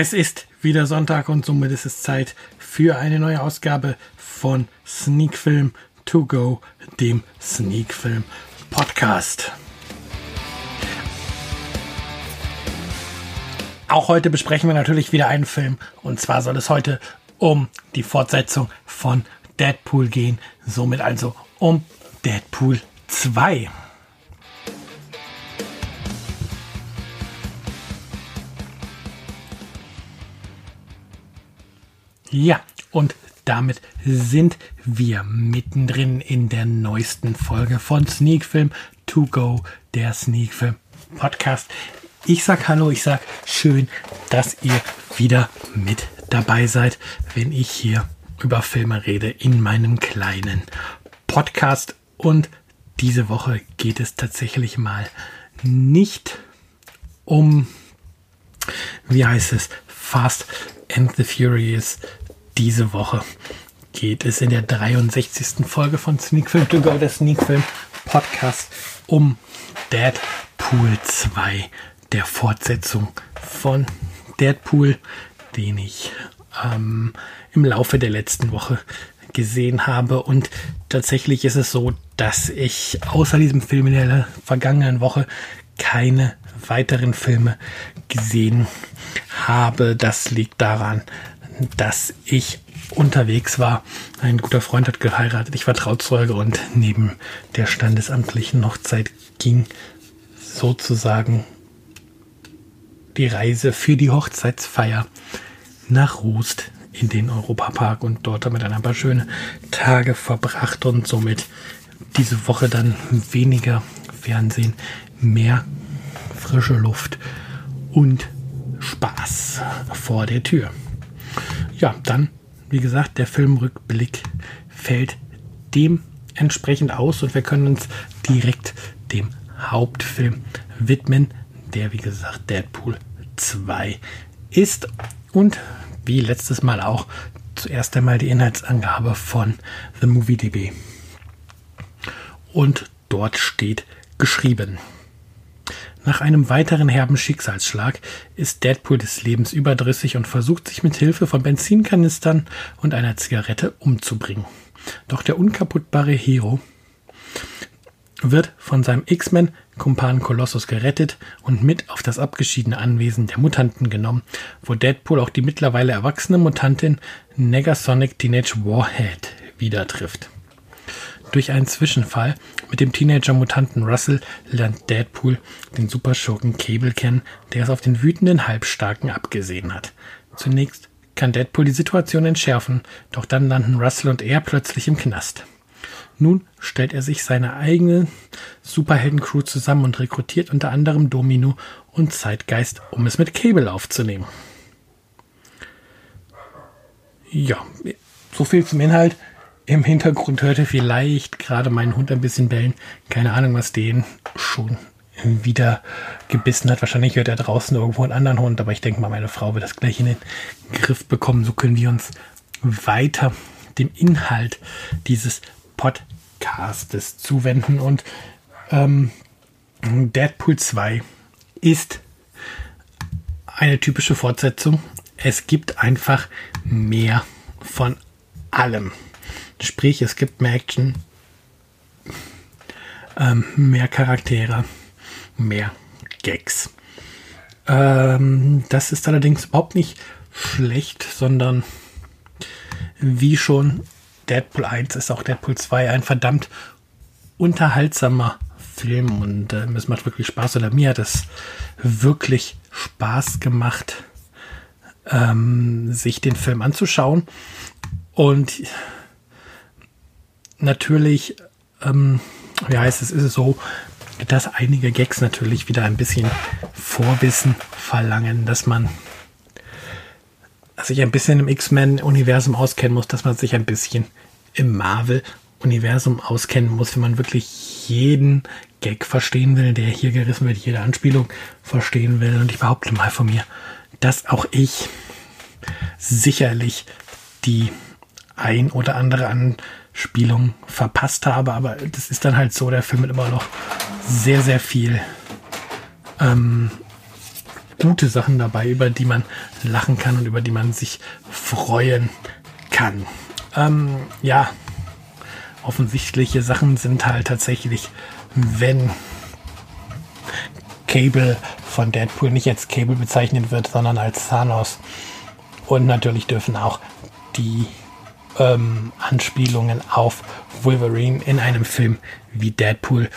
Es ist wieder Sonntag und somit ist es Zeit für eine neue Ausgabe von Sneak Film To Go, dem Sneak Film Podcast. Auch heute besprechen wir natürlich wieder einen Film und zwar soll es heute um die Fortsetzung von Deadpool gehen, somit also um Deadpool 2. Ja, und damit sind wir mittendrin in der neuesten Folge von Sneak Film To Go, der Sneak Film Podcast. Ich sag Hallo, ich sag schön, dass ihr wieder mit dabei seid, wenn ich hier über Filme rede in meinem kleinen Podcast. Und diese Woche geht es tatsächlich mal nicht um, wie heißt es, Fast and the Furious diese Woche geht es in der 63. Folge von Sneak Film to Go, der Sneak Film Podcast, um Deadpool 2, der Fortsetzung von Deadpool, den ich ähm, im Laufe der letzten Woche gesehen habe. Und tatsächlich ist es so, dass ich außer diesem Film in der vergangenen Woche keine weiteren Filme gesehen habe. Das liegt daran, dass ich unterwegs war. Ein guter Freund hat geheiratet, ich war Trauzeuge und neben der standesamtlichen Hochzeit ging sozusagen die Reise für die Hochzeitsfeier nach Rust in den Europapark und dort damit ein paar schöne Tage verbracht und somit diese Woche dann weniger Fernsehen, mehr frische Luft und Spaß vor der Tür ja, dann, wie gesagt, der Filmrückblick fällt dementsprechend aus und wir können uns direkt dem Hauptfilm widmen, der, wie gesagt, Deadpool 2 ist. Und wie letztes Mal auch zuerst einmal die Inhaltsangabe von The Movie DB. Und dort steht geschrieben. Nach einem weiteren herben Schicksalsschlag ist Deadpool des Lebens überdrüssig und versucht sich mit Hilfe von Benzinkanistern und einer Zigarette umzubringen. Doch der unkaputtbare Hero wird von seinem X-Men-Kumpan Colossus gerettet und mit auf das abgeschiedene Anwesen der Mutanten genommen, wo Deadpool auch die mittlerweile erwachsene Mutantin Negasonic Teenage Warhead wieder trifft. Durch einen Zwischenfall mit dem Teenager-Mutanten Russell lernt Deadpool den Superschurken Cable kennen, der es auf den wütenden Halbstarken abgesehen hat. Zunächst kann Deadpool die Situation entschärfen, doch dann landen Russell und er plötzlich im Knast. Nun stellt er sich seine eigene Superhelden-Crew zusammen und rekrutiert unter anderem Domino und Zeitgeist, um es mit Cable aufzunehmen. Ja, so viel zum Inhalt. Im Hintergrund hörte vielleicht gerade mein Hund ein bisschen bellen. Keine Ahnung, was den schon wieder gebissen hat. Wahrscheinlich hört er draußen irgendwo einen anderen Hund, aber ich denke mal, meine Frau wird das gleich in den Griff bekommen. So können wir uns weiter dem Inhalt dieses Podcastes zuwenden. Und ähm, Deadpool 2 ist eine typische Fortsetzung. Es gibt einfach mehr von allem. Sprich, es gibt mehr Action, ähm, mehr Charaktere, mehr Gags. Ähm, das ist allerdings überhaupt nicht schlecht, sondern wie schon Deadpool 1 ist auch Deadpool 2 ein verdammt unterhaltsamer Film und äh, es macht wirklich Spaß oder mir hat es wirklich Spaß gemacht, ähm, sich den Film anzuschauen. Und natürlich, ähm, wie heißt es, ist es so, dass einige Gags natürlich wieder ein bisschen Vorwissen verlangen, dass man sich ein bisschen im X-Men-Universum auskennen muss, dass man sich ein bisschen im Marvel-Universum auskennen muss, wenn man wirklich jeden Gag verstehen will, der hier gerissen wird, jede Anspielung verstehen will. Und ich behaupte mal von mir, dass auch ich sicherlich die ein oder andere an Spielung verpasst habe, aber das ist dann halt so, der Film hat immer noch sehr, sehr viel ähm, gute Sachen dabei, über die man lachen kann und über die man sich freuen kann. Ähm, ja, offensichtliche Sachen sind halt tatsächlich, wenn Cable von Deadpool nicht als Cable bezeichnet wird, sondern als Thanos. Und natürlich dürfen auch die ähm, Anspielungen auf Wolverine in einem Film wie Deadpool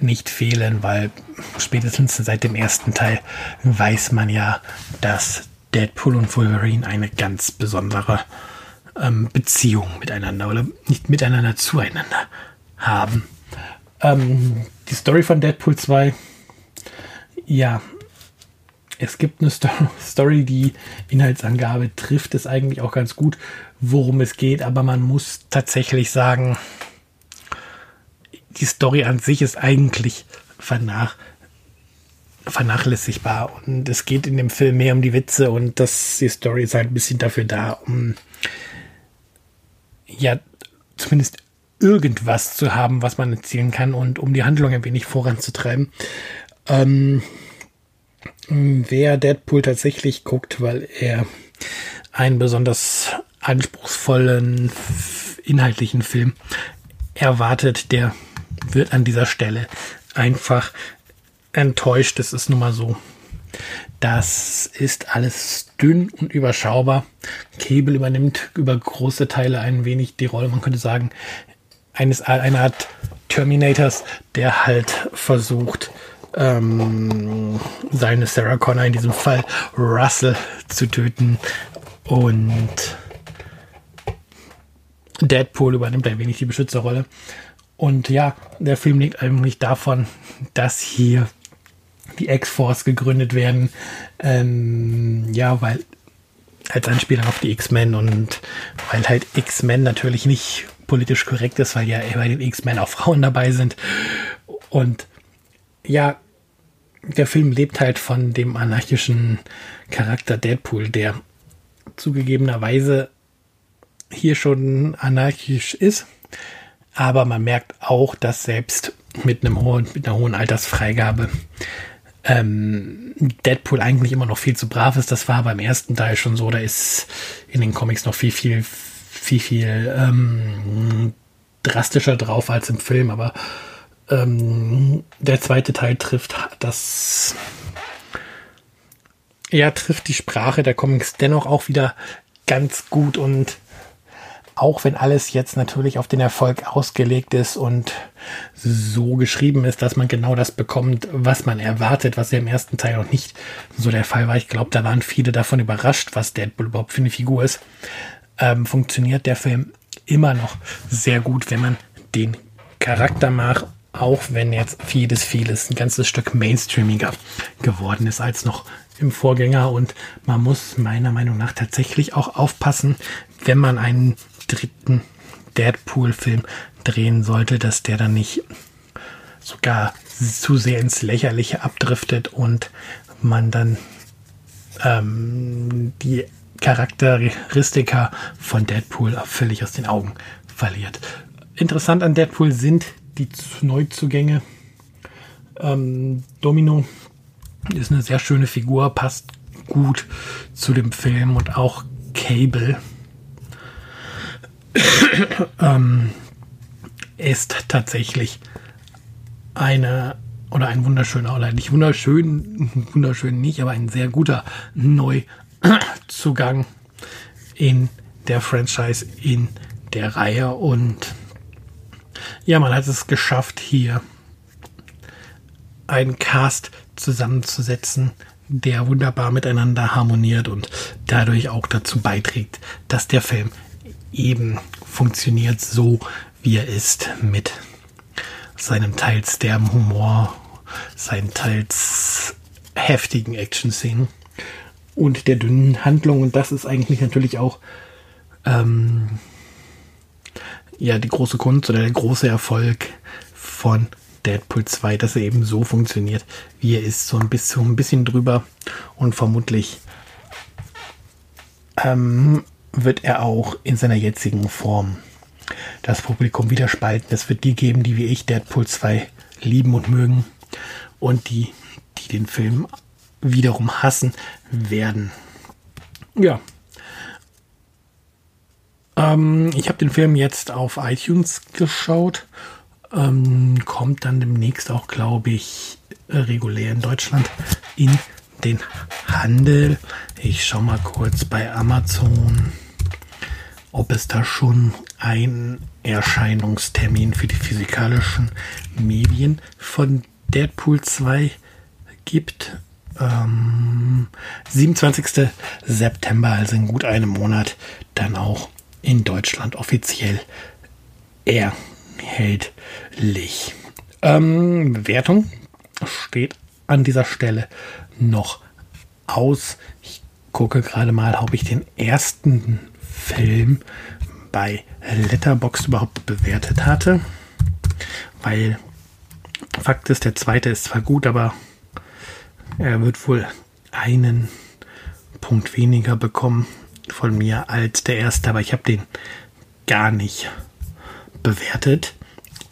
nicht fehlen, weil spätestens seit dem ersten Teil weiß man ja, dass Deadpool und Wolverine eine ganz besondere ähm, Beziehung miteinander oder nicht miteinander zueinander haben. Ähm, die Story von Deadpool 2, ja, es gibt eine Story, die Inhaltsangabe trifft es eigentlich auch ganz gut, worum es geht, aber man muss tatsächlich sagen, die Story an sich ist eigentlich vernach, vernachlässigbar und es geht in dem Film mehr um die Witze und das, die Story ist halt ein bisschen dafür da, um ja zumindest irgendwas zu haben, was man erzählen kann und um die Handlung ein wenig voranzutreiben. Ähm, wer Deadpool tatsächlich guckt, weil er einen besonders anspruchsvollen inhaltlichen Film erwartet, der wird an dieser Stelle einfach enttäuscht. Es ist nun mal so. Das ist alles dünn und überschaubar. Cable übernimmt über große Teile ein wenig die Rolle. Man könnte sagen, eines, eine Art Terminators, der halt versucht, ähm, seine Sarah Connor, in diesem Fall Russell, zu töten. Und Deadpool übernimmt ein wenig die Beschützerrolle. Und ja, der Film liegt eigentlich davon, dass hier die X-Force gegründet werden. Ähm, ja, weil als Anspielung auf die X-Men und weil halt X-Men natürlich nicht politisch korrekt ist, weil ja bei den X-Men auch Frauen dabei sind. Und ja, der Film lebt halt von dem anarchischen Charakter Deadpool, der zugegebenerweise hier schon anarchisch ist. Aber man merkt auch, dass selbst mit einem hohen, mit einer hohen Altersfreigabe ähm, Deadpool eigentlich immer noch viel zu brav ist. Das war beim ersten Teil schon so. Da ist in den Comics noch viel, viel, viel, viel ähm, drastischer drauf als im Film. Aber ähm, der zweite Teil trifft das, ja, trifft die Sprache der Comics dennoch auch wieder ganz gut und auch wenn alles jetzt natürlich auf den Erfolg ausgelegt ist und so geschrieben ist, dass man genau das bekommt, was man erwartet, was ja im ersten Teil noch nicht so der Fall war. Ich glaube, da waren viele davon überrascht, was Deadpool überhaupt für eine Figur ist. Ähm, funktioniert der Film immer noch sehr gut, wenn man den Charakter mag auch wenn jetzt vieles, vieles ein ganzes Stück mainstreamiger geworden ist als noch im Vorgänger. Und man muss meiner Meinung nach tatsächlich auch aufpassen, wenn man einen dritten Deadpool-Film drehen sollte, dass der dann nicht sogar zu sehr ins Lächerliche abdriftet und man dann ähm, die Charakteristika von Deadpool völlig aus den Augen verliert. Interessant an Deadpool sind die Neuzugänge. Ähm, Domino ist eine sehr schöne Figur, passt gut zu dem Film und auch Cable ähm, ist tatsächlich eine oder ein wunderschöner oder nicht wunderschön, wunderschön nicht, aber ein sehr guter Neuzugang in der Franchise, in der Reihe und ja, man hat es geschafft, hier einen Cast zusammenzusetzen, der wunderbar miteinander harmoniert und dadurch auch dazu beiträgt, dass der Film eben funktioniert so, wie er ist, mit seinem teils derben Humor, seinen teils heftigen Action-Szenen und der dünnen Handlung. Und das ist eigentlich natürlich auch ähm, ja die große Kunst oder der große Erfolg von Deadpool 2, dass er eben so funktioniert, wie er ist, so ein bisschen, ein bisschen drüber und vermutlich ähm, wird er auch in seiner jetzigen Form das Publikum wieder spalten. Es wird die geben, die wie ich Deadpool 2 lieben und mögen und die, die den Film wiederum hassen werden. Ja. Ähm, ich habe den Film jetzt auf iTunes geschaut. Ähm, kommt dann demnächst auch, glaube ich, regulär in Deutschland in den Handel. Ich schaue mal kurz bei Amazon, ob es da schon einen Erscheinungstermin für die physikalischen Medien von Deadpool 2 gibt. Ähm, 27. September, also in gut einem Monat, dann auch in Deutschland offiziell erhältlich. Ähm, Bewertung steht an dieser Stelle noch aus. Ich gucke gerade mal, ob ich den ersten Film bei Letterboxd überhaupt bewertet hatte. Weil Fakt ist, der zweite ist zwar gut, aber er wird wohl einen Punkt weniger bekommen von mir als der erste, aber ich habe den gar nicht bewertet.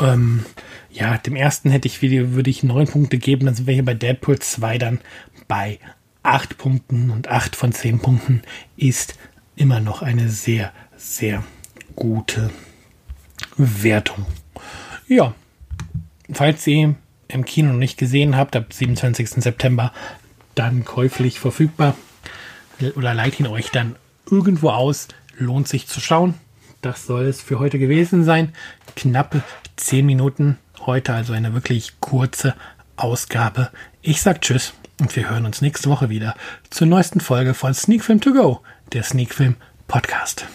Ähm, ja, dem ersten hätte ich würde ich neun Punkte geben, dann sind wir hier bei Deadpool 2 dann bei acht Punkten und acht von zehn Punkten ist immer noch eine sehr, sehr gute Wertung. Ja, falls ihr im Kino noch nicht gesehen habt, ab 27. September dann käuflich verfügbar oder leiht ihn euch dann irgendwo aus. Lohnt sich zu schauen. Das soll es für heute gewesen sein. Knappe 10 Minuten heute, also eine wirklich kurze Ausgabe. Ich sag Tschüss und wir hören uns nächste Woche wieder zur neuesten Folge von Sneak Film To Go, der Sneak Film Podcast.